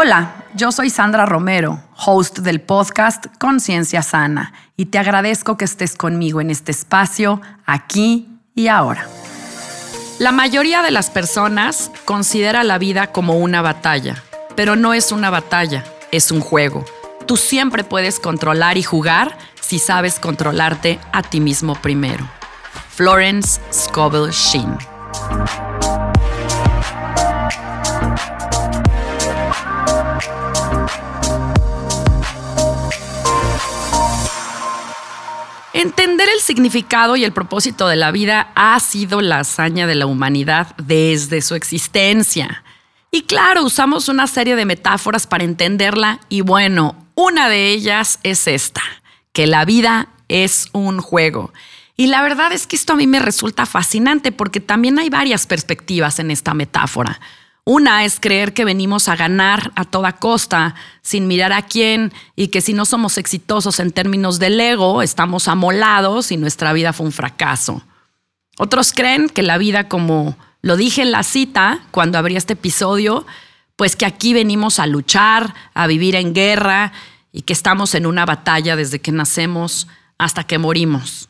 Hola, yo soy Sandra Romero, host del podcast Conciencia Sana, y te agradezco que estés conmigo en este espacio, aquí y ahora. La mayoría de las personas considera la vida como una batalla, pero no es una batalla, es un juego. Tú siempre puedes controlar y jugar si sabes controlarte a ti mismo primero. Florence Scovel Sheen. Entender el significado y el propósito de la vida ha sido la hazaña de la humanidad desde su existencia. Y claro, usamos una serie de metáforas para entenderla y bueno, una de ellas es esta, que la vida es un juego. Y la verdad es que esto a mí me resulta fascinante porque también hay varias perspectivas en esta metáfora. Una es creer que venimos a ganar a toda costa, sin mirar a quién, y que si no somos exitosos en términos del ego, estamos amolados y nuestra vida fue un fracaso. Otros creen que la vida, como lo dije en la cita cuando abrí este episodio, pues que aquí venimos a luchar, a vivir en guerra y que estamos en una batalla desde que nacemos hasta que morimos.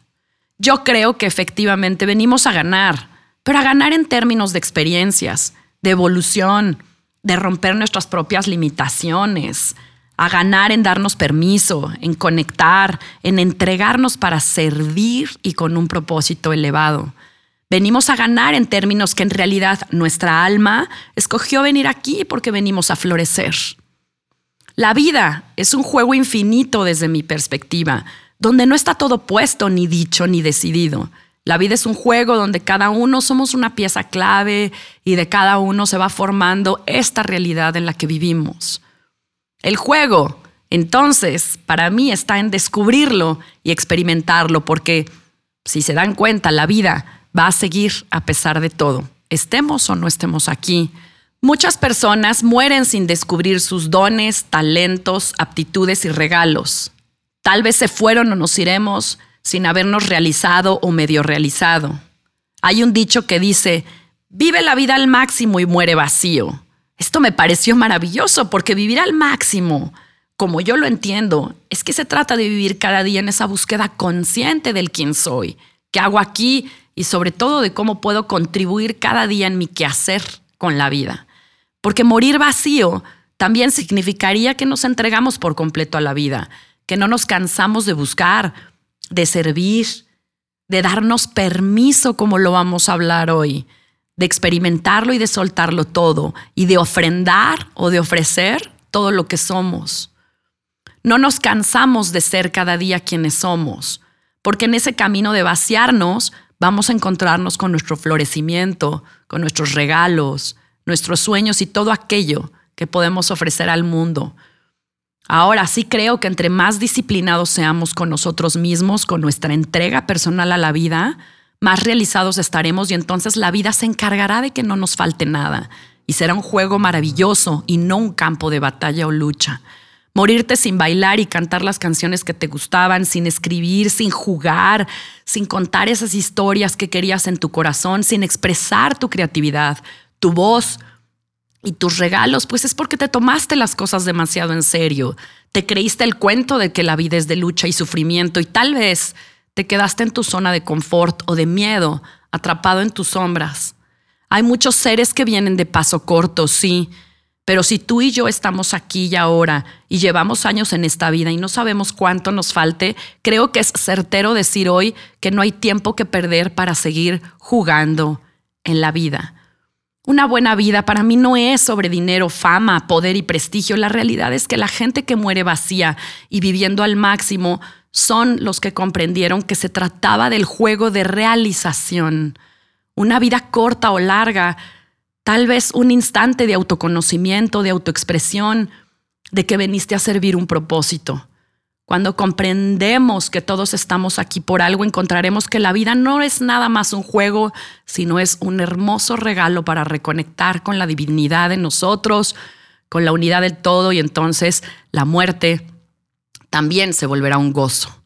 Yo creo que efectivamente venimos a ganar, pero a ganar en términos de experiencias de evolución, de romper nuestras propias limitaciones, a ganar en darnos permiso, en conectar, en entregarnos para servir y con un propósito elevado. Venimos a ganar en términos que en realidad nuestra alma escogió venir aquí porque venimos a florecer. La vida es un juego infinito desde mi perspectiva, donde no está todo puesto, ni dicho, ni decidido. La vida es un juego donde cada uno somos una pieza clave y de cada uno se va formando esta realidad en la que vivimos. El juego, entonces, para mí está en descubrirlo y experimentarlo, porque si se dan cuenta, la vida va a seguir a pesar de todo, estemos o no estemos aquí. Muchas personas mueren sin descubrir sus dones, talentos, aptitudes y regalos. Tal vez se fueron o nos iremos sin habernos realizado o medio realizado. Hay un dicho que dice, vive la vida al máximo y muere vacío. Esto me pareció maravilloso porque vivir al máximo, como yo lo entiendo, es que se trata de vivir cada día en esa búsqueda consciente del quién soy, qué hago aquí y sobre todo de cómo puedo contribuir cada día en mi quehacer con la vida. Porque morir vacío también significaría que nos entregamos por completo a la vida, que no nos cansamos de buscar, de servir, de darnos permiso, como lo vamos a hablar hoy, de experimentarlo y de soltarlo todo, y de ofrendar o de ofrecer todo lo que somos. No nos cansamos de ser cada día quienes somos, porque en ese camino de vaciarnos vamos a encontrarnos con nuestro florecimiento, con nuestros regalos, nuestros sueños y todo aquello que podemos ofrecer al mundo, Ahora sí creo que entre más disciplinados seamos con nosotros mismos, con nuestra entrega personal a la vida, más realizados estaremos y entonces la vida se encargará de que no nos falte nada. Y será un juego maravilloso y no un campo de batalla o lucha. Morirte sin bailar y cantar las canciones que te gustaban, sin escribir, sin jugar, sin contar esas historias que querías en tu corazón, sin expresar tu creatividad, tu voz, y tus regalos, pues es porque te tomaste las cosas demasiado en serio. Te creíste el cuento de que la vida es de lucha y sufrimiento y tal vez te quedaste en tu zona de confort o de miedo, atrapado en tus sombras. Hay muchos seres que vienen de paso corto, sí, pero si tú y yo estamos aquí y ahora y llevamos años en esta vida y no sabemos cuánto nos falte, creo que es certero decir hoy que no hay tiempo que perder para seguir jugando en la vida. Una buena vida para mí no es sobre dinero, fama, poder y prestigio. La realidad es que la gente que muere vacía y viviendo al máximo son los que comprendieron que se trataba del juego de realización. Una vida corta o larga, tal vez un instante de autoconocimiento, de autoexpresión, de que veniste a servir un propósito. Cuando comprendemos que todos estamos aquí por algo, encontraremos que la vida no es nada más un juego, sino es un hermoso regalo para reconectar con la divinidad en nosotros, con la unidad del todo y entonces la muerte también se volverá un gozo.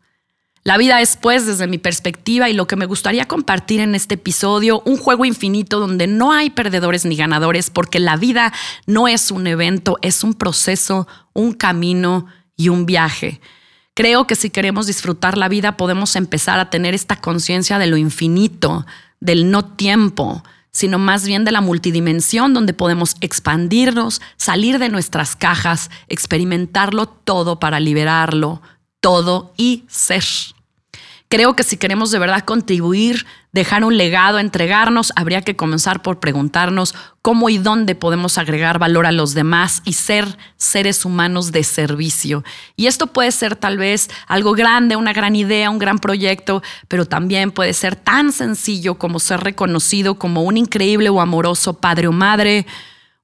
La vida es, pues, desde mi perspectiva y lo que me gustaría compartir en este episodio, un juego infinito donde no hay perdedores ni ganadores, porque la vida no es un evento, es un proceso, un camino y un viaje. Creo que si queremos disfrutar la vida podemos empezar a tener esta conciencia de lo infinito, del no tiempo, sino más bien de la multidimensión donde podemos expandirnos, salir de nuestras cajas, experimentarlo todo para liberarlo, todo y ser. Creo que si queremos de verdad contribuir, dejar un legado, entregarnos, habría que comenzar por preguntarnos cómo y dónde podemos agregar valor a los demás y ser seres humanos de servicio. Y esto puede ser tal vez algo grande, una gran idea, un gran proyecto, pero también puede ser tan sencillo como ser reconocido como un increíble o amoroso padre o madre,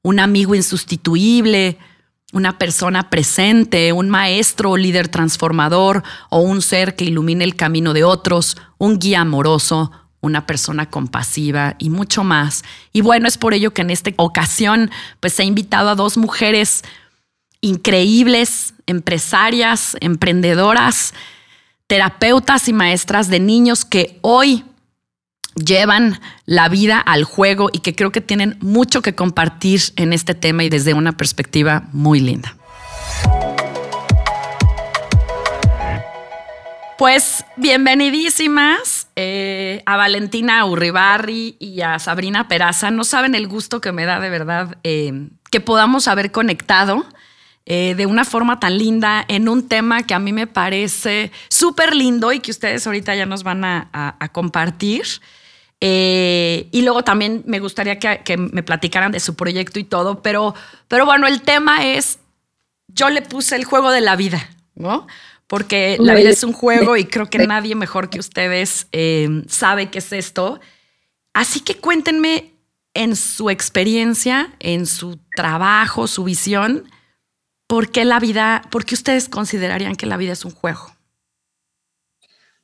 un amigo insustituible, una persona presente, un maestro o líder transformador o un ser que ilumine el camino de otros, un guía amoroso, una persona compasiva y mucho más. Y bueno, es por ello que en esta ocasión pues he invitado a dos mujeres increíbles, empresarias, emprendedoras, terapeutas y maestras de niños que hoy llevan la vida al juego y que creo que tienen mucho que compartir en este tema y desde una perspectiva muy linda. Pues bienvenidísimas eh, a Valentina Urribarri y a Sabrina Peraza. No saben el gusto que me da de verdad eh, que podamos haber conectado eh, de una forma tan linda en un tema que a mí me parece súper lindo y que ustedes ahorita ya nos van a compartir. Eh, y luego también me gustaría que, me platicaran de su proyecto y todo, pero, pero bueno, el tema es, yo le puse el juego de la vida, ¿no? Porque la vida es un juego y creo que nadie mejor que ustedes eh, sabe qué es esto. Así que cuéntenme en su experiencia, en su trabajo, su visión, ¿por qué la vida, por qué ustedes considerarían que la vida es un juego?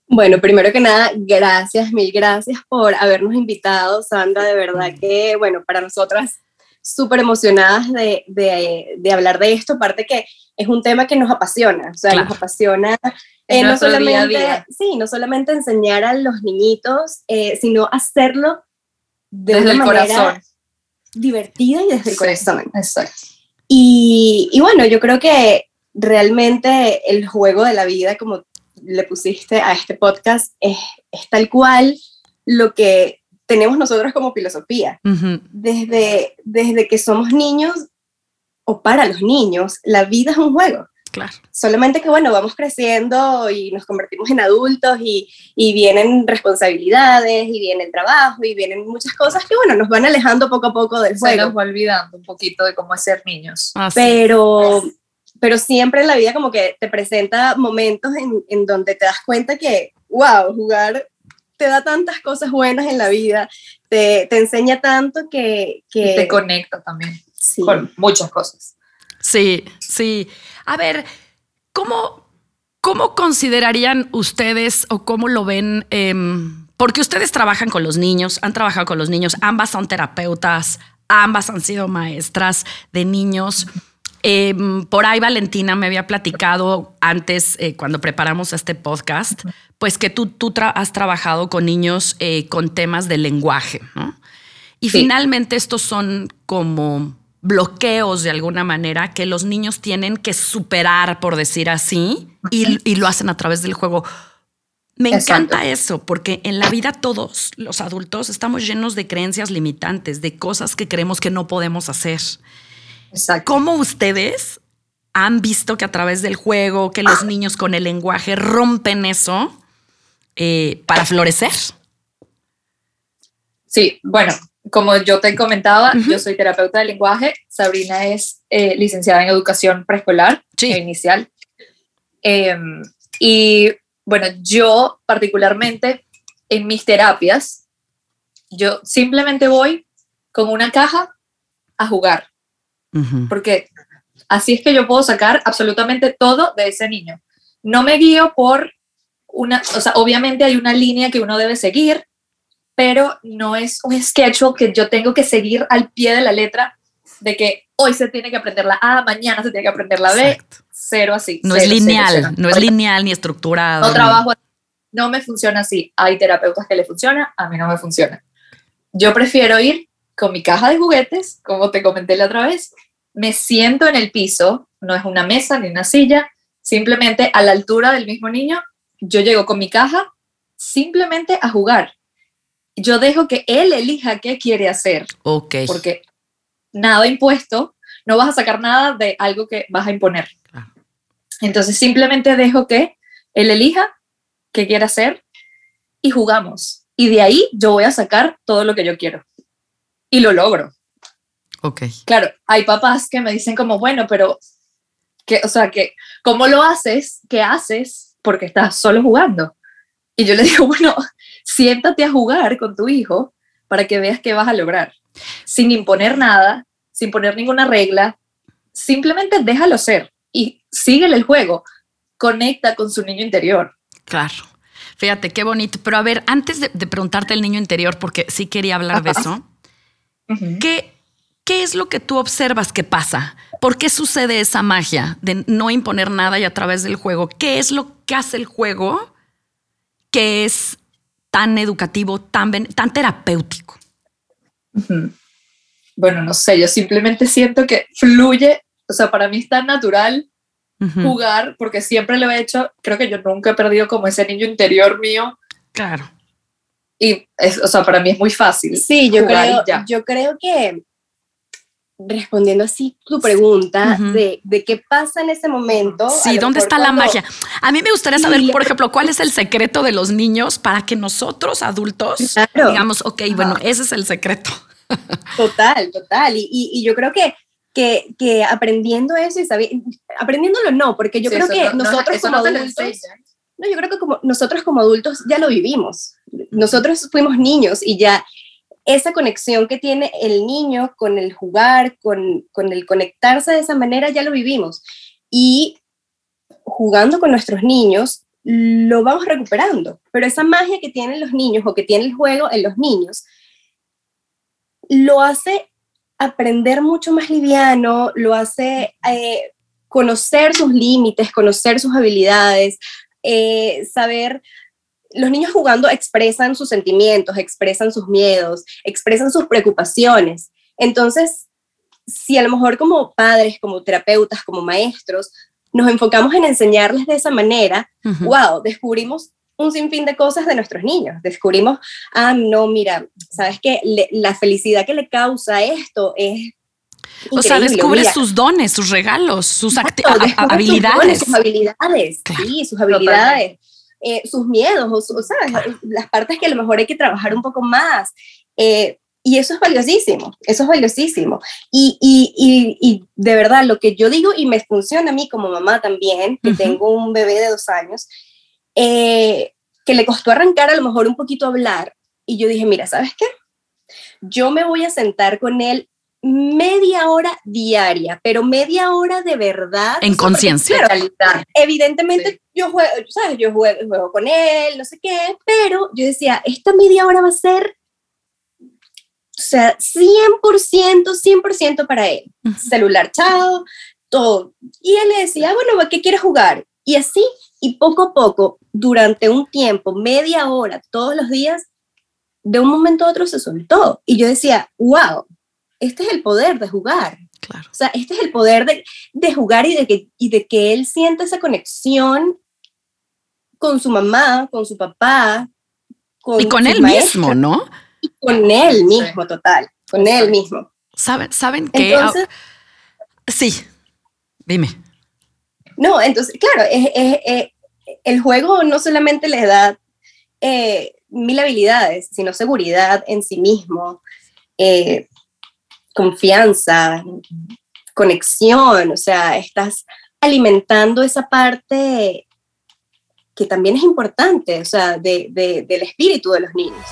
Bueno, primero que nada, gracias, mil gracias por habernos invitado, Sandra, de verdad que, bueno, para nosotras súper emocionadas de, de, hablar de esto, aparte que es un tema que nos apasiona, o sea, nos apasiona eh, no solamente, sí, no solamente enseñar a los niñitos, eh, sino hacerlo de desde una manera corazón. divertida y desde el corazón. Exacto. Y, y bueno, yo creo que realmente el juego de la vida, como le pusiste a este podcast es, tal cual lo que tenemos nosotros como filosofía. desde, desde que somos niños o para los niños, la vida es un juego. Claro. Solamente que, bueno, vamos creciendo y nos convertimos en adultos y, y, vienen responsabilidades y viene el trabajo y vienen muchas cosas que, bueno, nos van alejando poco a poco del juego. Se nos va olvidando un poquito de cómo es ser niños. Pero, pero siempre en la vida como que te presenta momentos en, donde te das cuenta que, wow, jugar te da tantas cosas buenas en la vida, te, enseña tanto que, Te conecta también con muchas cosas. Sí, sí. A ver, ¿cómo, cómo considerarían ustedes o cómo lo ven? Em, porque ustedes trabajan con los niños, han trabajado con los niños, ambas son terapeutas, ambas han sido maestras de niños. Em, por ahí Valentina me había platicado antes, eh, cuando preparamos este podcast, pues que tú, tú has trabajado con niños eh, con temas de lenguaje, ¿no? Y finalmente estos son como bloqueos de alguna manera que los niños tienen que superar, por decir así, y, lo hacen a través del juego. Me encanta eso, porque en la vida todos los adultos estamos llenos de creencias limitantes, de cosas que creemos que no podemos hacer. ¿Cómo ustedes han visto que a través del juego, que los niños con el lenguaje rompen eso eh, para florecer? Sí, bueno, como yo te comentaba, yo soy terapeuta de lenguaje, Sabrina es eh, licenciada en educación preescolar e inicial. Em, y bueno, yo particularmente en mis terapias, yo simplemente voy con una caja a jugar porque así es que yo puedo sacar absolutamente todo de ese niño. no me guío por una, o sea, obviamente hay una línea que uno debe seguir, pero no es un sketch que yo tengo que seguir al pie de la letra de que hoy se tiene que aprender la A, mañana se tiene que aprender la B, cero así. No es lineal, no es lineal ni estructurado. No trabajo, no me funciona así. Hay terapeutas que le funciona, a mí no me funciona. Yo prefiero ir con mi caja de juguetes, como te comenté la otra vez, me siento en el piso, no es una mesa ni una silla, simplemente a la altura del mismo niño, yo llego con mi caja simplemente a jugar. Yo dejo que él elija qué quiere hacer. Ok. Porque nada impuesto, no vas a sacar nada de algo que vas a imponer. Entonces simplemente dejo que él elija qué quiere hacer y jugamos. Y de ahí yo voy a sacar todo lo que yo quiero. Y lo logro. Ok. Claro, hay papás que me dicen como, bueno, pero, que, o sea, que, ¿cómo lo haces? ¿Qué haces? Porque estás solo jugando. Y yo le digo, bueno, siéntate a jugar con tu hijo para que veas qué vas a lograr. Sin imponer nada, sin poner ninguna regla, simplemente déjalo ser y síguele el juego. Conecta con su niño interior. Claro. Fíjate, qué bonito. Pero a ver, antes de, preguntarte el niño interior, porque sí quería hablar de eso, ¿qué, ¿Qué es lo que tú observas que pasa? ¿Por qué sucede esa magia de no imponer nada y a través del juego? ¿Qué es lo que hace el juego que es tan educativo, tan, tan terapéutico? Bueno, no sé, yo simplemente siento que fluye, o sea, para mí es tan natural jugar porque siempre lo he hecho, creo que yo nunca he perdido como ese niño interior mío. Claro. Y, es, o sea, para mí es muy fácil. Sí, yo, creo, yo creo que respondiendo así tu pregunta de, de, qué pasa en ese momento. Sí, ¿dónde está la magia? A mí me gustaría saber, por ejemplo, cuál es el secreto de los niños para que nosotros adultos digamos, ok, bueno, ese es el secreto. Total, total. Y, y, yo creo que, que, que, aprendiendo eso y sabiendo, aprendiéndolo no, porque yo creo que nosotros como adultos, no, yo creo que como nosotros como adultos ya lo vivimos. Nosotros fuimos niños y ya esa conexión que tiene el niño con el jugar, con, el conectarse de esa manera, ya lo vivimos. Y jugando con nuestros niños, lo vamos recuperando. Pero esa magia que tienen los niños o que tiene el juego en los niños, lo hace aprender mucho más liviano, lo hace eh, conocer sus límites, conocer sus habilidades, eh, saber los niños jugando expresan sus sentimientos, expresan sus miedos, expresan sus preocupaciones. Entonces, si a lo mejor como padres, como terapeutas, como maestros, nos enfocamos en enseñarles de esa manera, wow, descubrimos un sinfín de cosas de nuestros niños. Descubrimos, ah, no, mira, sabes que la felicidad que le causa esto es o sea, descubres sus dones, sus regalos, sus habilidades. Sus, habilidades, sí, sus habilidades. Eh, sus miedos, o, sea, las partes que a lo mejor hay que trabajar un poco más. Eh, y eso es valiosísimo, eso es valiosísimo. Y, y, y, de verdad, lo que yo digo y me funciona a mí como mamá también, que tengo un bebé de dos años, eh, que le costó arrancar a lo mejor un poquito hablar. Y yo dije, mira, ¿sabes qué? Yo me voy a sentar con él media hora diaria, pero media hora de verdad. En conciencia. evidentemente yo juego, ¿sabes? Yo juego, con él, no sé qué, pero yo decía, esta media hora va a ser, o sea, 100%, 100% para él. Celular, chao, todo. Y él le decía, bueno, ¿qué quieres jugar? Y así, y poco a poco, durante un tiempo, media hora, todos los días, de un momento a otro se soltó. Y yo decía, wow, este es el poder de jugar. Claro. O sea, este es el poder de, de jugar y de, que, y de que él sienta esa conexión con su mamá, con su papá. Con y con él mismo, ¿no? Y con él mismo, total. Con él mismo. ¿Saben, ¿saben qué? Entonces, sí, dime. No, entonces, claro, el juego no solamente le da eh, mil habilidades, sino seguridad en sí mismo, eh, confianza, conexión, o sea, estás alimentando esa parte que también es importante, o sea, del espíritu de los niños.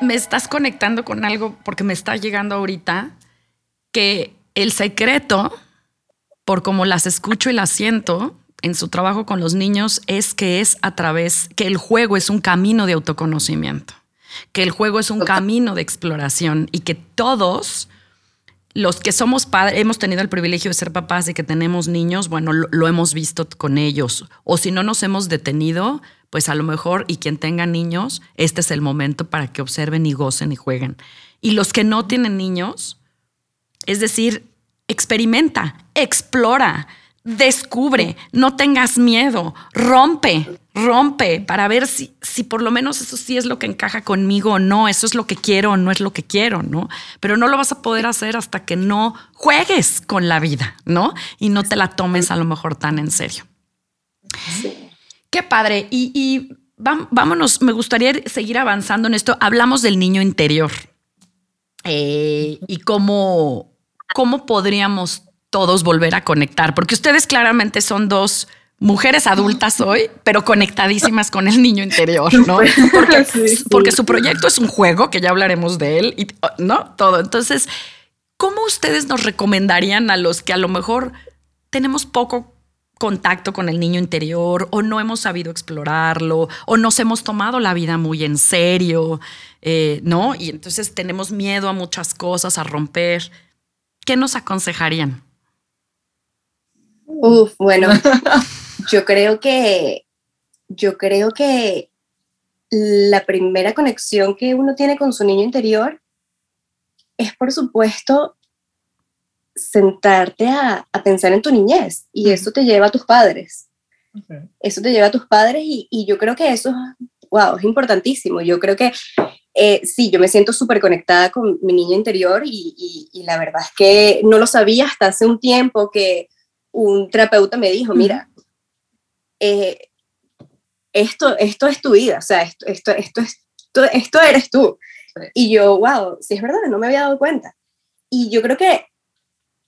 Me estás conectando con algo porque me está llegando ahorita que el secreto por como las escucho y las siento en su trabajo con los niños, es que es a través, que el juego es un camino de autoconocimiento, que el juego es un camino de exploración y que todos los que somos padres, hemos tenido el privilegio de ser papás y que tenemos niños, bueno, lo, hemos visto con ellos. O si no nos hemos detenido, pues a lo mejor, y quien tenga niños, este es el momento para que observen y gocen y jueguen. Y los que no tienen niños, es decir, experimenta, explora, descubre, no tengas miedo, rompe, rompe para ver si, si por lo menos eso sí es lo que encaja conmigo o no, eso es lo que quiero o no es lo que quiero, ¿no? Pero no lo vas a poder hacer hasta que no juegues con la vida, ¿no? Y no te la tomes a lo mejor tan en serio. Qué padre. Y, vámonos, me gustaría seguir avanzando en esto. Hablamos del niño interior eh, y cómo, cómo podríamos todos volver a conectar, porque ustedes claramente son dos mujeres adultas hoy, pero conectadísimas con el niño interior, ¿no? Porque, porque, su proyecto es un juego, que ya hablaremos de él, y, ¿no? Todo. Entonces, ¿cómo ustedes nos recomendarían a los que a lo mejor tenemos poco contacto con el niño interior o no hemos sabido explorarlo o nos hemos tomado la vida muy en serio, eh, ¿no? Y entonces tenemos miedo a muchas cosas, a romper. ¿Qué nos aconsejarían? Uf, bueno, yo creo que, yo creo que la primera conexión que uno tiene con su niño interior es, por supuesto, sentarte a, pensar en tu niñez y eso te lleva a tus padres. Eso te lleva a tus padres y, yo creo que eso, wow, es importantísimo. Yo creo que eh, sí, yo me siento súper conectada con mi niño interior y, y, la verdad es que no lo sabía hasta hace un tiempo que un terapeuta me dijo, mira, eh, esto, esto es tu vida, o sea, esto, esto, esto, esto, esto eres tú. Y yo, wow, sí es verdad, no me había dado cuenta. Y yo creo que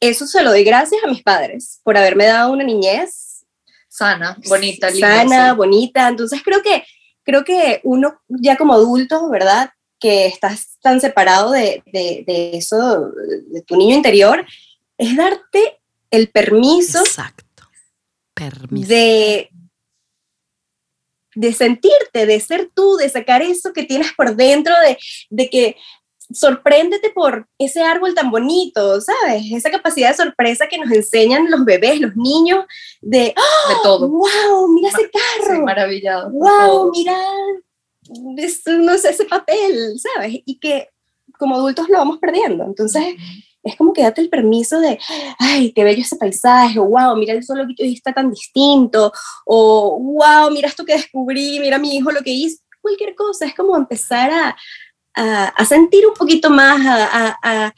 eso se lo doy gracias a mis padres por haberme dado una niñez sana, bonita, sana, bonita. Entonces creo que creo que uno ya como adulto, ¿verdad? Que estás tan separado de, de, de eso, de tu niño interior, es darte el permiso. Exacto. Permiso. De, de sentirte, de ser tú, de sacar eso que tienes por dentro, de, de que sorpréndete por ese árbol tan bonito, ¿sabes? Esa capacidad de sorpresa que nos enseñan los bebés, los niños, de, ¡Oh, de todo. ¡Wow! Mira ese carro. Sí, maravillado. ¡Wow! Mira, no sé, ese papel, ¿sabes? Y que como adultos lo vamos perdiendo. Entonces, es como que date el permiso de, ay, qué bello ese paisaje, o wow, mira el sol que hoy está tan distinto, o wow, mira esto que descubrí, mira mi hijo lo que hizo, cualquier cosa, es como empezar a, a, sentir un poquito más, a, a,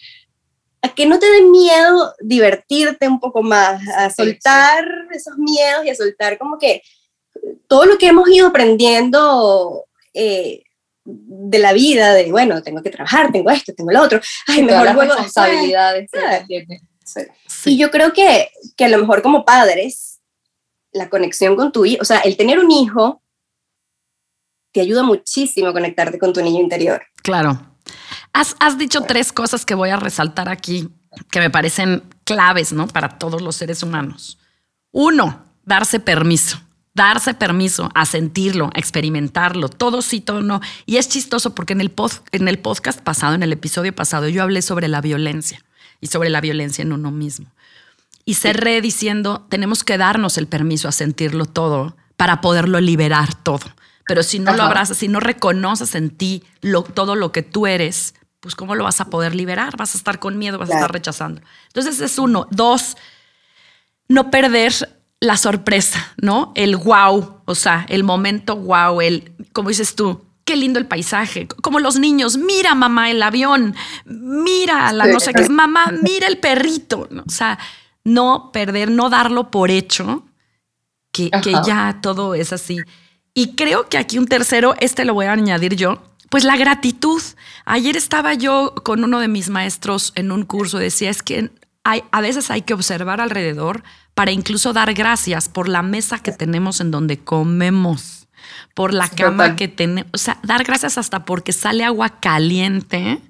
que no te dé miedo divertirte un poco más, a soltar esos miedos y a soltar como que todo lo que hemos ido aprendiendo. Eh, de la vida, de bueno, tengo que trabajar, tengo esto, tengo lo otro, ay, mejor las responsabilidades. Y yo creo que, que a lo mejor como padres, la conexión con tu hijo, o sea, el tener un hijo te ayuda muchísimo a conectarte con tu niño interior. Claro. Has, has dicho tres cosas que voy a resaltar aquí, que me parecen claves, ¿no? Para todos los seres humanos. Uno, darse permiso darse permiso a sentirlo, a experimentarlo, todo sí, todo no. Y es chistoso porque en el, en el podcast pasado, en el episodio pasado, yo hablé sobre la violencia y sobre la violencia en uno mismo. Y cerré diciendo, tenemos que darnos el permiso a sentirlo todo para poderlo liberar todo. Pero si no lo abrazas, si no reconoces en ti lo, todo lo que tú eres, pues ¿cómo lo vas a poder liberar? Vas a estar con miedo, vas a estar rechazando. Entonces es uno. Dos, no perder la sorpresa, ¿no? El wow, o sea, el momento wow, el, como dices tú, qué lindo el paisaje, como los niños, mira mamá el avión, mira la no sé qué, mamá, mira el perrito, o sea, no perder, no darlo por hecho, que, que, ya todo es así. Y creo que aquí un tercero, este lo voy a añadir yo, pues la gratitud. Ayer estaba yo con uno de mis maestros en un curso, decía, es que hay, a veces hay que observar alrededor para incluso dar gracias por la mesa que tenemos en donde comemos, por la cama que tenemos, o sea, dar gracias hasta porque sale agua caliente,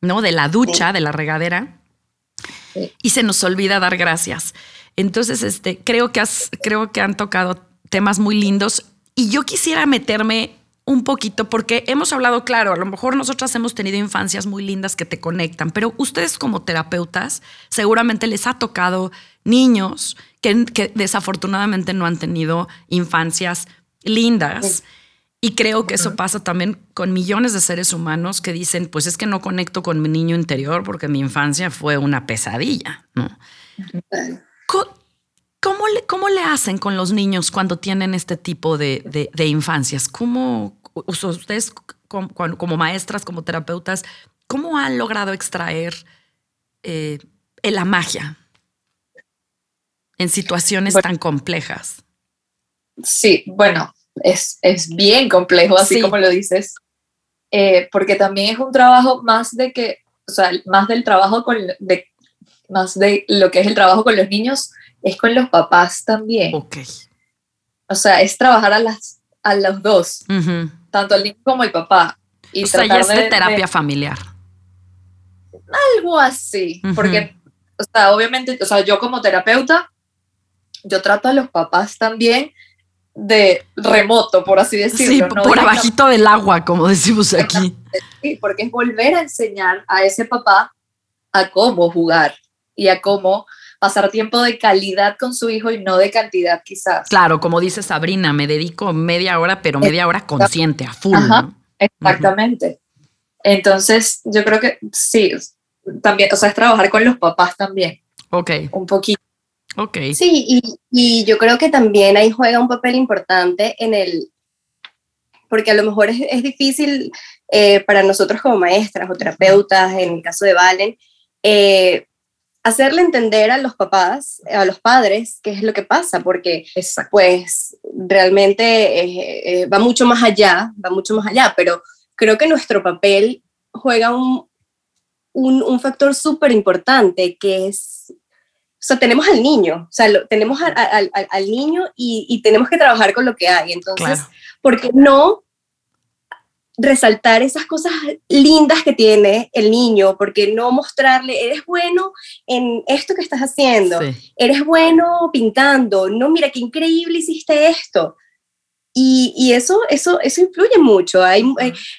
¿no? De la ducha, de la regadera, y se nos olvida dar gracias. Entonces, este, creo que has, creo que han tocado temas muy lindos y yo quisiera meterme un poquito porque hemos hablado, claro, a lo mejor nosotras hemos tenido infancias muy lindas que te conectan, pero ustedes como terapeutas seguramente les ha tocado niños que, que desafortunadamente no han tenido infancias lindas. Y creo que eso pasa también con millones de seres humanos que dicen, pues es que no conecto con mi niño interior porque mi infancia fue una pesadilla, ¿no? ¿Cómo, le, ¿Cómo le hacen con los niños cuando tienen este tipo de, de, infancias? ¿Cómo ustedes como, maestras, como terapeutas, cómo han logrado extraer eh, la magia en situaciones tan complejas? Sí, bueno, es, es bien complejo, así como lo dices, eh, porque también es un trabajo más de que, o sea, más del trabajo con, de, más de lo que es el trabajo con los niños, es con los papás también. Ok. O sea, es trabajar a, las, a los dos, tanto el niño como el papá. Y o sea, ya es de, terapia familiar. Algo así, porque, o sea, obviamente, o sea, yo como terapeuta, yo trato a los papás también, de remoto, por así decirlo. Sí, por abajito del agua, como decimos aquí. Sí, porque es volver a enseñar a ese papá a cómo jugar y a cómo pasar tiempo de calidad con su hijo y no de cantidad quizás. Claro, como dice Sabrina, me dedico media hora, pero media hora consciente, a full. Exactamente. Entonces, yo creo que sí, también, o sea, es trabajar con los papás también. Ok. Un poquito. Sí, y, y, yo creo que también ahí juega un papel importante en el, porque a lo mejor es, es difícil eh, para nosotros como maestras o terapeutas, en el caso de Valen, eh, hacerle entender a los papás, a los padres, qué es lo que pasa, porque pues realmente eh, va mucho más allá, va mucho más allá, pero creo que nuestro papel juega un, un, un factor súper importante, que es o sea, tenemos al niño, o sea, tenemos al, al, niño y, y, tenemos que trabajar con lo que hay. Entonces, ¿por qué no resaltar esas cosas lindas que tiene el niño? ¿Por qué no mostrarle, eres bueno en esto que estás haciendo? Eres bueno pintando. No, mira, qué increíble hiciste esto. Y, y, eso, eso, eso influye mucho. Hay,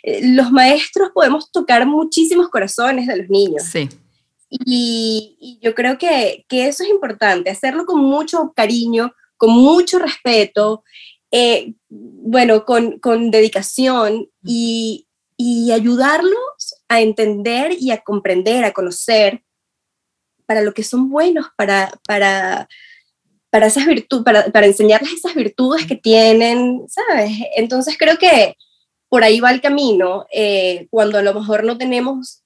eh, los maestros podemos tocar muchísimos corazones de los niños. Sí. Y, yo creo que, eso es importante, hacerlo con mucho cariño, con mucho respeto, eh, bueno, con, dedicación y, ayudarlos a entender y a comprender, a conocer para lo que son buenos, para, para, para esas virtudes, para, enseñarles esas virtudes que tienen, ¿sabes? Entonces creo que por ahí va el camino, eh, cuando a lo mejor no tenemos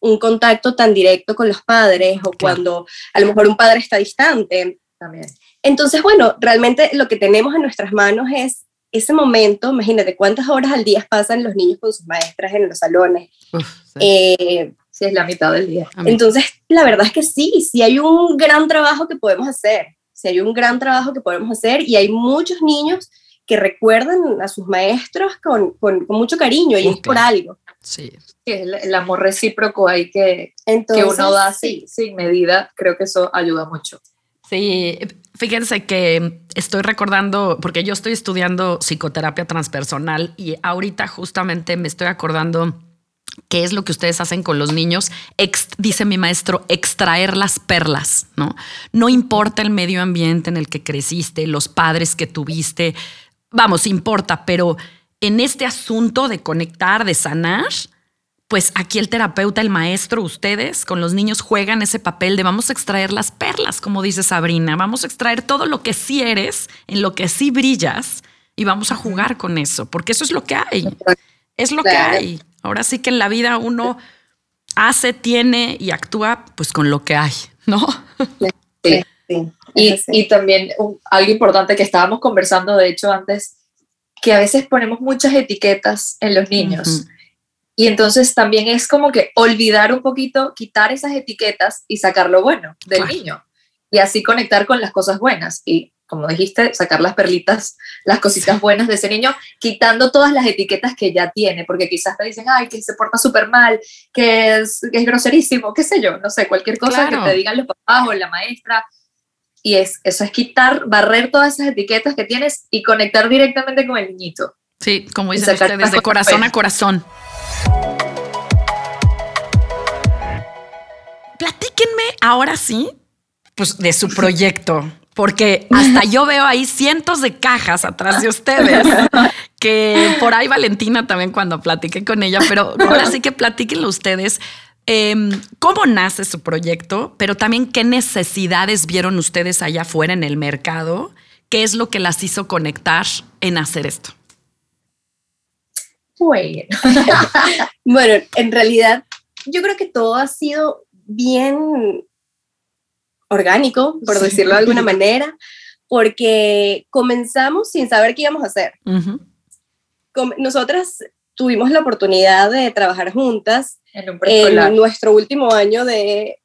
un contacto tan directo con los padres o cuando a lo mejor un padre está distante. También. Entonces, bueno, realmente lo que tenemos en nuestras manos es ese momento, imagínate cuántas horas al día pasan los niños con sus maestras en los salones. sí. Eh, es la mitad del día. Entonces, la verdad es que sí, sí hay un gran trabajo que podemos hacer, sí hay un gran trabajo que podemos hacer y hay muchos niños que recuerdan a sus maestros con, con, mucho cariño y es por algo. Sí. el, el, amor recíproco ahí que, que uno da sin, sin medida, creo que eso ayuda mucho. Sí, fíjense que estoy recordando, porque yo estoy estudiando psicoterapia transpersonal y ahorita justamente me estoy acordando qué es lo que ustedes hacen con los niños, dice mi maestro, extraer las perlas, ¿no? No importa el medio ambiente en el que creciste, los padres que tuviste, vamos, importa, pero en este asunto de conectar, de sanar, pues aquí el terapeuta, el maestro, ustedes con los niños juegan ese papel de vamos a extraer las perlas, como dice Sabrina, vamos a extraer todo lo que sí eres, en lo que sí brillas y vamos a jugar con eso, porque eso es lo que hay, es lo que hay. Ahora sí que en la vida uno hace, tiene y actúa pues con lo que hay, ¿no? Sí. sí. Y, y, también algo importante que estábamos conversando, de hecho, antes que a veces ponemos muchas etiquetas en los niños. Y entonces también es como que olvidar un poquito, quitar esas etiquetas y sacar lo bueno del niño. Y así conectar con las cosas buenas. Y como dijiste, sacar las perlitas, las cositas buenas de ese niño, quitando todas las etiquetas que ya tiene, porque quizás te dicen, ay, que se porta súper mal, que es, que es groserísimo, qué sé yo, no sé, cualquier cosa que te digan los papás o la maestra, y es, eso es quitar, barrer todas esas etiquetas que tienes y conectar directamente con el niñito. Sí, como dicen ustedes, de corazón a corazón. Platíquenme ahora sí, pues de su proyecto, porque hasta yo veo ahí cientos de cajas atrás de ustedes, que por ahí Valentina también cuando platiqué con ella, pero ahora sí que platíquenlo ustedes. Em, ¿Cómo nace su proyecto? Pero también qué necesidades vieron ustedes allá afuera en el mercado. ¿Qué es lo que las hizo conectar en hacer esto? Bueno, bueno, en realidad yo creo que todo ha sido bien orgánico, por decirlo de alguna manera, porque comenzamos sin saber qué íbamos a hacer. Nosotras tuvimos la oportunidad de trabajar juntas en, nuestro último año de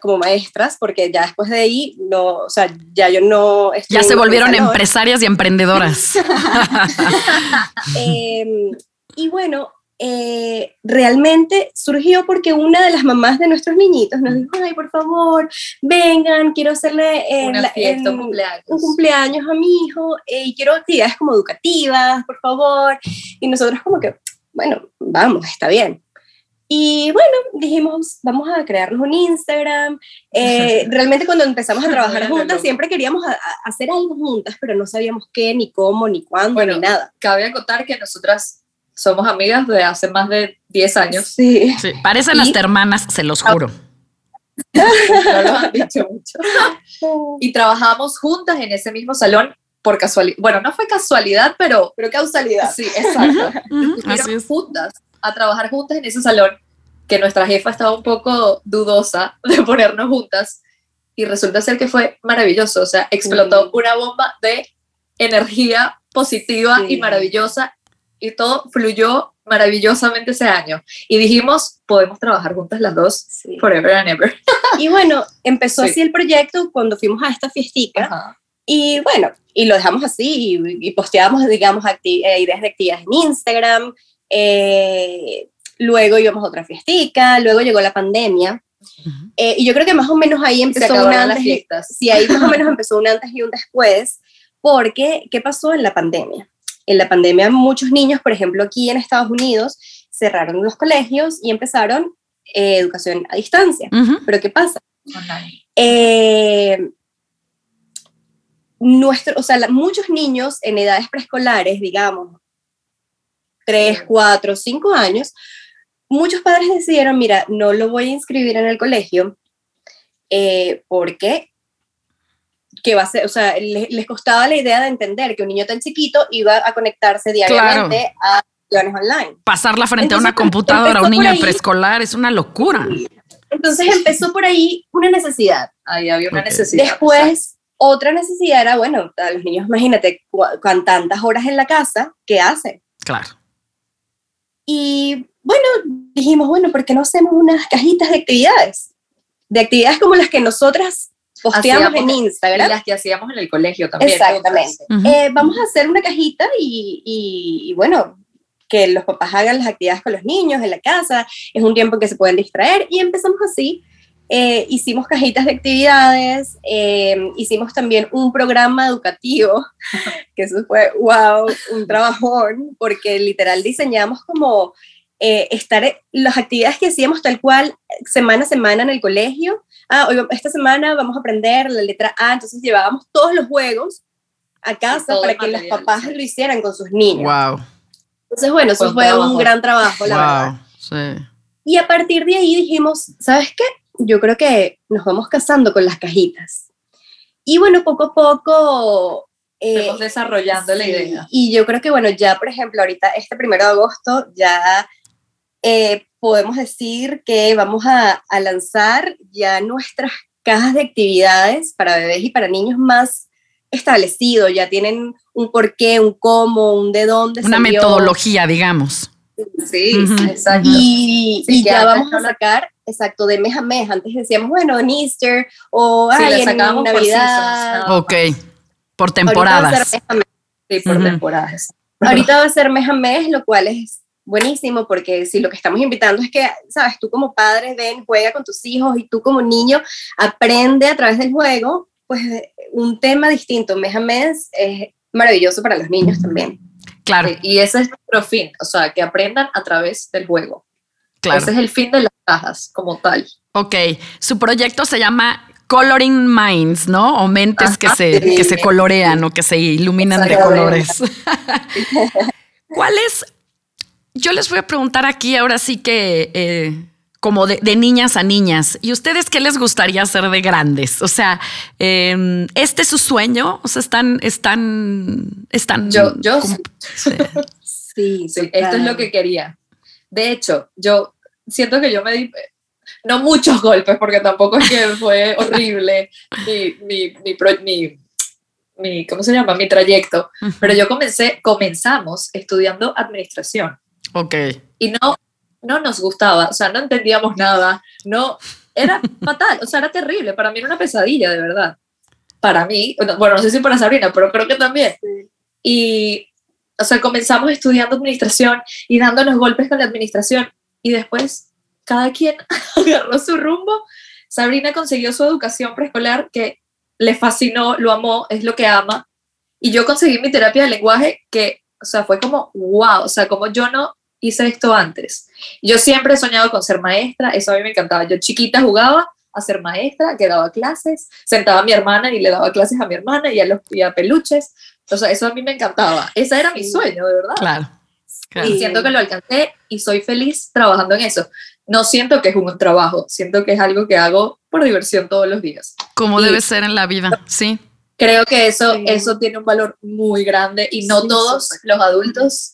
como maestras, porque ya después de ahí, no, o sea, ya yo no... Ya se volvieron empresarias y emprendedoras. Em, y bueno, eh, realmente surgió porque una de las mamás de nuestros niñitos nos dijo, ay, por favor, vengan, quiero hacerle un, cumpleaños. a mi hijo eh, y quiero actividades como educativas, por favor. Y nosotros como que, bueno, vamos, está bien. Y bueno, dijimos, vamos a crearnos un Instagram. Eh, realmente cuando empezamos a trabajar juntas, siempre queríamos hacer algo juntas, pero no sabíamos qué, ni cómo, ni cuándo, ni nada. Cabe acotar que nosotras somos amigas de hace más de 10 años. Sí. parecen las hermanas, se los juro. no lo han dicho mucho. Y trabajamos juntas en ese mismo salón por casualidad. Bueno, no fue casualidad, pero... Pero causalidad. Sí, exacto. Así es. juntas a trabajar juntas en ese salón, que nuestra jefa estaba un poco dudosa de ponernos juntas y resulta ser que fue maravilloso, o sea, explotó una bomba de energía positiva y maravillosa y todo fluyó maravillosamente ese año. Y dijimos, podemos trabajar juntas las dos forever and ever. Y bueno, empezó así el proyecto cuando fuimos a esta fiestica. Y bueno, y lo dejamos así y, posteamos, digamos, eh, ideas de actividades en Instagram. Eh, luego íbamos a otra fiestica, luego llegó la pandemia. Eh, y yo creo que más o menos ahí empezó un antes. sí, ahí más o menos empezó un antes y un después. Porque, ¿qué pasó en la pandemia? En la pandemia muchos niños, por ejemplo, aquí en Estados Unidos, cerraron los colegios y empezaron eh, educación a distancia. Pero ¿qué pasa? Eh, nuestro, o sea, muchos niños en edades preescolares, digamos, 3, 4, 5 años, muchos padres decidieron, mira, no lo voy a inscribir en el colegio eh, porque que va a ser, o sea, les, costaba la idea de entender que un niño tan chiquito iba a conectarse diariamente a acciones online. Pasarla frente a una computadora a un niño preescolar es una locura. Entonces empezó por ahí una necesidad. Ahí había una necesidad. Después, otra necesidad era, bueno, a los niños, imagínate, con tantas horas en la casa, ¿qué hacen? Claro. Y bueno, dijimos, bueno, ¿por qué no hacemos unas cajitas de actividades? De actividades como las que nosotras posteamos en Instagram. Y las que hacíamos en el colegio también. Exactamente. Eh, vamos a hacer una cajita y, y, bueno, que los papás hagan las actividades con los niños en la casa, es un tiempo que se pueden distraer y empezamos así. Eh, hicimos cajitas de actividades, eh, hicimos también un programa educativo, que eso fue, wow, un trabajón, porque literal diseñamos como estar, las actividades que hacíamos tal cual semana a semana en el colegio, ah, hoy, esta semana vamos a aprender la letra A, entonces llevábamos todos los juegos a casa para que los papás lo hicieran con sus niños. Wow. Entonces, bueno, eso fue, un gran trabajo, la verdad. Sí. Y a partir de ahí dijimos, ¿sabes qué? Yo creo que nos vamos casando con las cajitas. Y bueno, poco a poco... Eh, desarrollando la idea. Y yo creo que, bueno, ya, por ejemplo, ahorita, este primero de agosto, ya eh, podemos decir que vamos a, lanzar ya nuestras cajas de actividades para bebés y para niños más establecido, ya tienen un porqué, un cómo, un de dónde. Una metodología, digamos. Sí, exacto. Y, ya vamos a sacar, exacto, de mes a mes. Antes decíamos, bueno, en Easter o ay, en Navidad. ok, por temporadas. Sí, por temporadas. Ahorita va a ser mes a mes, lo cual es buenísimo, porque si lo que estamos invitando es que, sabes, tú como padre ven, juega con tus hijos y tú como niño aprende a través del juego, pues un tema distinto mes a mes es maravilloso para los niños también. Claro. Y ese es nuestro fin, o sea, que aprendan a través del juego. Claro. Ese es el fin de las cajas como tal. Ok, su proyecto se llama Coloring Minds, ¿no? O mentes que, se, que se colorean o que se iluminan de colores. ¿Cuál es? Yo les voy a preguntar aquí ahora sí que eh, como de, niñas a niñas. ¿Y ustedes qué les gustaría hacer de grandes? O sea, em, ¿este es su sueño? O sea, están, están, están. Yo, yo. Sí, sí, esto es lo que quería. De hecho, yo siento que yo me di, no muchos golpes, porque tampoco es que fue horrible mi, mi, mi, mi, ¿cómo se llama? Mi trayecto. Pero yo comencé, comenzamos estudiando administración. Ok. Y no no nos gustaba, o sea, no entendíamos nada, no, era fatal, o sea, era terrible, para mí era una pesadilla, de verdad. Para mí, bueno, no sé si para Sabrina, pero creo que también. Y, o sea, comenzamos estudiando administración y dándonos golpes con la administración y después cada quien agarró su rumbo. Sabrina consiguió su educación preescolar que le fascinó, lo amó, es lo que ama. Y yo conseguí mi terapia de lenguaje que, o sea, fue como, wow, o sea, como yo no hice esto antes. Yo siempre he soñado con ser maestra, eso a mí me encantaba. Yo chiquita jugaba a ser maestra, que daba clases, sentaba a mi hermana y le daba clases a mi hermana y a los y a peluches. O sea, eso a mí me encantaba. Ese era mi sueño, de verdad. Claro. Y siento que lo alcancé y soy feliz trabajando en eso. No siento que es un trabajo, siento que es algo que hago por diversión todos los días. Como debe ser en la vida, sí. Creo que eso, eso tiene un valor muy grande y no todos los adultos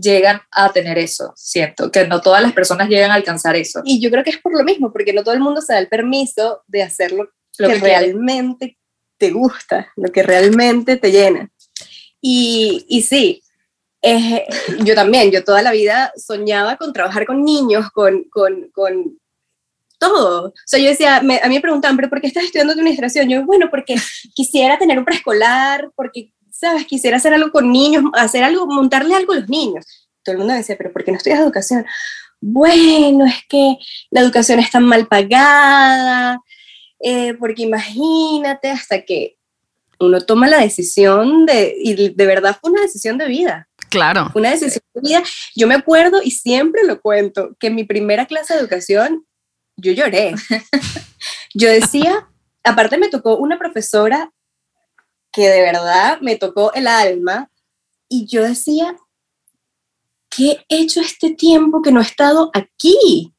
llegan a tener eso, siento, que no todas las personas llegan a alcanzar eso. Y yo creo que es por lo mismo, porque no todo el mundo se da el permiso de hacer lo, que, realmente te gusta, lo que realmente te llena. Y, y sí, yo también, yo toda la vida soñaba con trabajar con niños, con, con, con todo. O sea, yo decía, a mí me preguntaban, pero ¿por qué estás estudiando administración? Yo, bueno, porque quisiera tener un preescolar, porque ¿sabes? Quisiera hacer algo con niños, hacer algo, montarle algo a los niños. Todo el mundo me decía, pero ¿por qué no estudias educación? Bueno, es que la educación está mal pagada, eh, porque imagínate hasta que uno toma la decisión de, y de verdad fue una decisión de vida. Claro. Una decisión de vida. Yo me acuerdo y siempre lo cuento, que en mi primera clase de educación yo lloré. yo decía, aparte me tocó una profesora que de verdad me tocó el alma y yo decía, ¿qué he hecho este tiempo que no he estado aquí?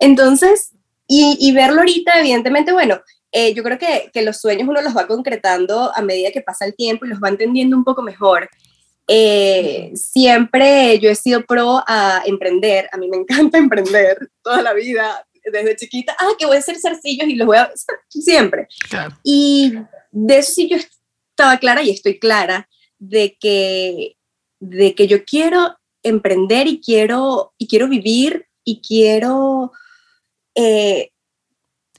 Entonces, y, verlo ahorita, evidentemente, bueno, eh, yo creo que, que, los sueños uno los va concretando a medida que pasa el tiempo y los va entendiendo un poco mejor. Eh, siempre yo he sido pro a emprender, a mí me encanta emprender toda la vida, desde chiquita, ah, que voy a hacer zarcillos y los voy a siempre. Y de eso sí yo estaba clara y estoy clara de que, de que yo quiero emprender y quiero, y quiero vivir y quiero... Eh,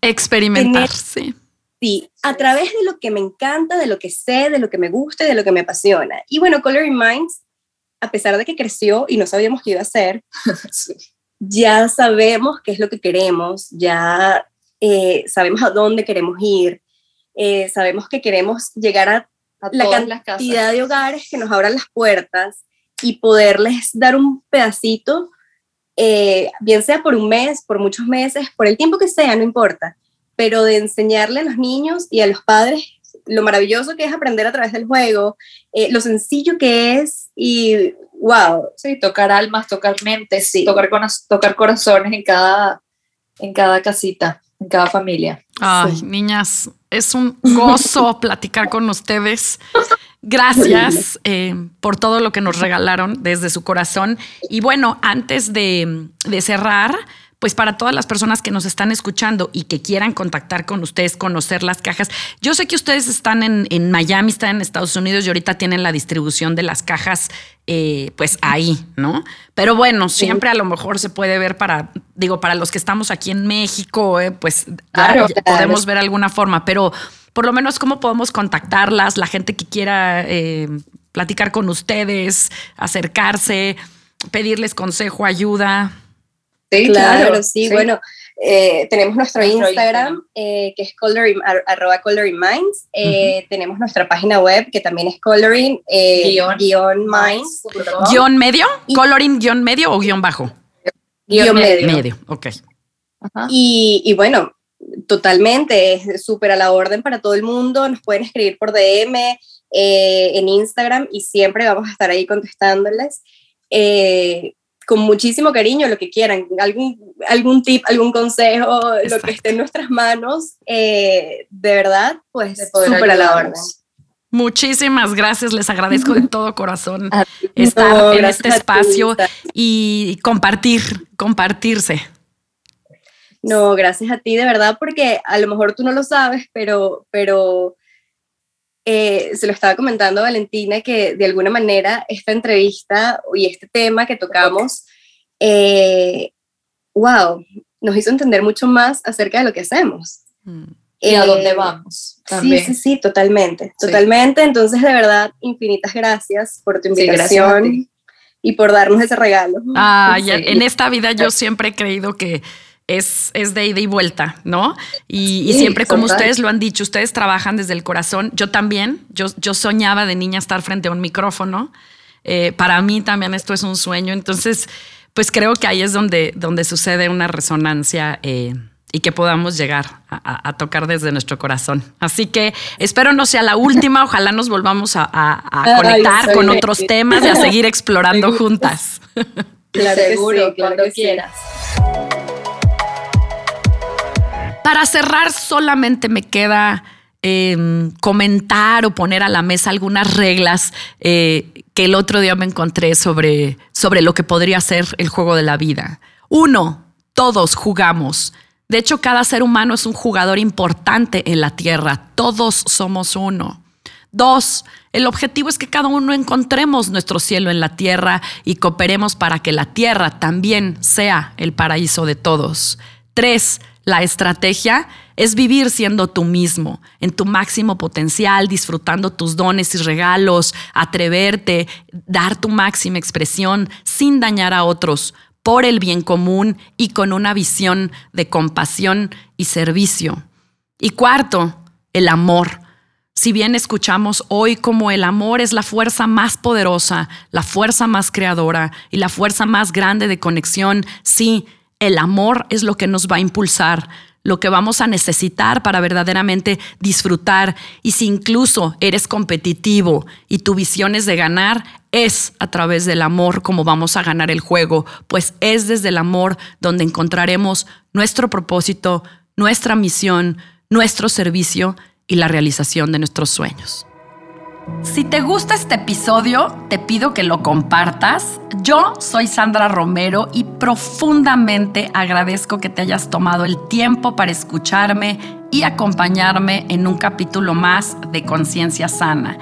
Experimentar, sí. Sí, a través de lo que me encanta, de lo que sé, de lo que me gusta y de lo que me apasiona. Y bueno, Coloring Minds, a pesar de que creció y no sabíamos qué iba a hacer, ya sabemos qué es lo que queremos, ya eh, sabemos a dónde queremos ir, eh, sabemos que queremos llegar a, la cantidad de hogares que nos abran las puertas y poderles dar un pedacito, eh, bien sea por un mes, por muchos meses, por el tiempo que sea, no importa, pero de enseñarle a los niños y a los padres lo maravilloso que es aprender a través del juego, eh, lo sencillo que es y wow. Sí, tocar almas, tocar mentes, sí. tocar, tocar corazones en cada, en cada casita en cada familia. Ay, niñas, es un gozo platicar con ustedes. Gracias eh, por todo lo que nos regalaron desde su corazón. Y bueno, antes de, de cerrar, pues para todas las personas que nos están escuchando y que quieran contactar con ustedes, conocer las cajas. Yo sé que ustedes están en, Miami, están en Estados Unidos y ahorita tienen la distribución de las cajas, eh, pues ahí, ¿no? Pero bueno, siempre a lo mejor se puede ver para, digo, para los que estamos aquí en México, eh, pues podemos ver alguna forma, pero por lo menos cómo podemos contactarlas, la gente que quiera eh, platicar con ustedes, acercarse, pedirles consejo, ayuda. Sí, claro, sí. Bueno, eh, tenemos nuestro, Instagram, eh, que es coloring, arroba coloring minds. Tenemos nuestra página web, que también es coloring guion, minds. ¿Guión medio? ¿Coloring guion medio o guion bajo? Guión medio. Medio, ok. Y, y, bueno, totalmente, es súper a la orden para todo el mundo. Nos pueden escribir por DM en Instagram y siempre vamos a estar ahí contestándoles. Eh, con muchísimo cariño, lo que quieran, algún, algún tip, algún consejo, lo que esté en nuestras manos, eh, de verdad, pues súper a la orden. Muchísimas gracias, les agradezco de todo corazón estar en este espacio y compartir, compartirse. No, gracias a ti de verdad, porque a lo mejor tú no lo sabes, pero, pero eh, se lo estaba comentando a Valentina que de alguna manera esta entrevista y este tema que tocamos, eh, wow, nos hizo entender mucho más acerca de lo que hacemos. Mm. Y a dónde eh, vamos. Sí, sí, sí, totalmente, totalmente. Entonces, de verdad, infinitas gracias por tu invitación y por darnos ese regalo. Ah, en esta vida yo siempre he creído que es, de ida y vuelta, ¿no? Y, siempre, como ustedes lo han dicho, ustedes trabajan desde el corazón. Yo también, yo, yo soñaba de niña estar frente a un micrófono. Eh, para mí también esto es un sueño. Entonces, pues creo que ahí es donde, donde sucede una resonancia eh, y que podamos llegar a, tocar desde nuestro corazón. Así que espero no sea la última. Ojalá nos volvamos a, conectar con otros temas y a seguir explorando juntas. Claro Seguro, cuando quieras. Para cerrar, solamente me queda em, comentar o poner a la mesa algunas reglas eh, que el otro día me encontré sobre, sobre lo que podría ser el juego de la vida. Uno, todos jugamos. De hecho, cada ser humano es un jugador importante en la Tierra. Todos somos uno. Dos, el objetivo es que cada uno encontremos nuestro cielo en la tierra y cooperemos para que la tierra también sea el paraíso de todos. Tres, la estrategia es vivir siendo tú mismo, en tu máximo potencial, disfrutando tus dones y regalos, atreverte, dar tu máxima expresión sin dañar a otros, por el bien común y con una visión de compasión y servicio. Y cuarto, el amor. Si bien escuchamos hoy como el amor es la fuerza más poderosa, la fuerza más creadora y la fuerza más grande de conexión, sí, el amor es lo que nos va a impulsar, lo que vamos a necesitar para verdaderamente disfrutar. Y si incluso eres competitivo y tu visión es de ganar, es a través del amor como vamos a ganar el juego, pues es desde el amor donde encontraremos nuestro propósito, nuestra misión, nuestro servicio y la realización de nuestros sueños. Si te gusta este episodio, te pido que lo compartas. Yo soy Sandra Romero y profundamente agradezco que te hayas tomado el tiempo para escucharme y acompañarme en un capítulo más de Conciencia Sana.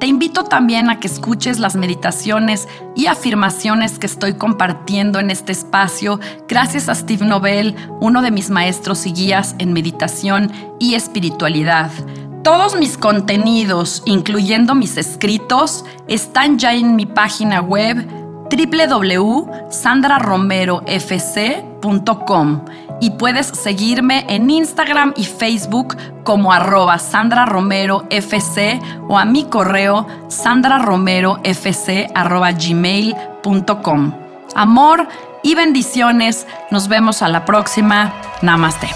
Te invito también a que escuches las meditaciones y afirmaciones que estoy compartiendo en este espacio gracias a Steve Nobel, uno de mis maestros y guías en meditación y espiritualidad. Todos mis contenidos, incluyendo mis escritos, están ya en mi página web www.sandraromerofc.com y puedes seguirme en Instagram y Facebook como arroba Sandra Romero FC o a mi correo sandraromerofc.gmail.com. Amor y bendiciones. Nos vemos a la próxima. Namaste.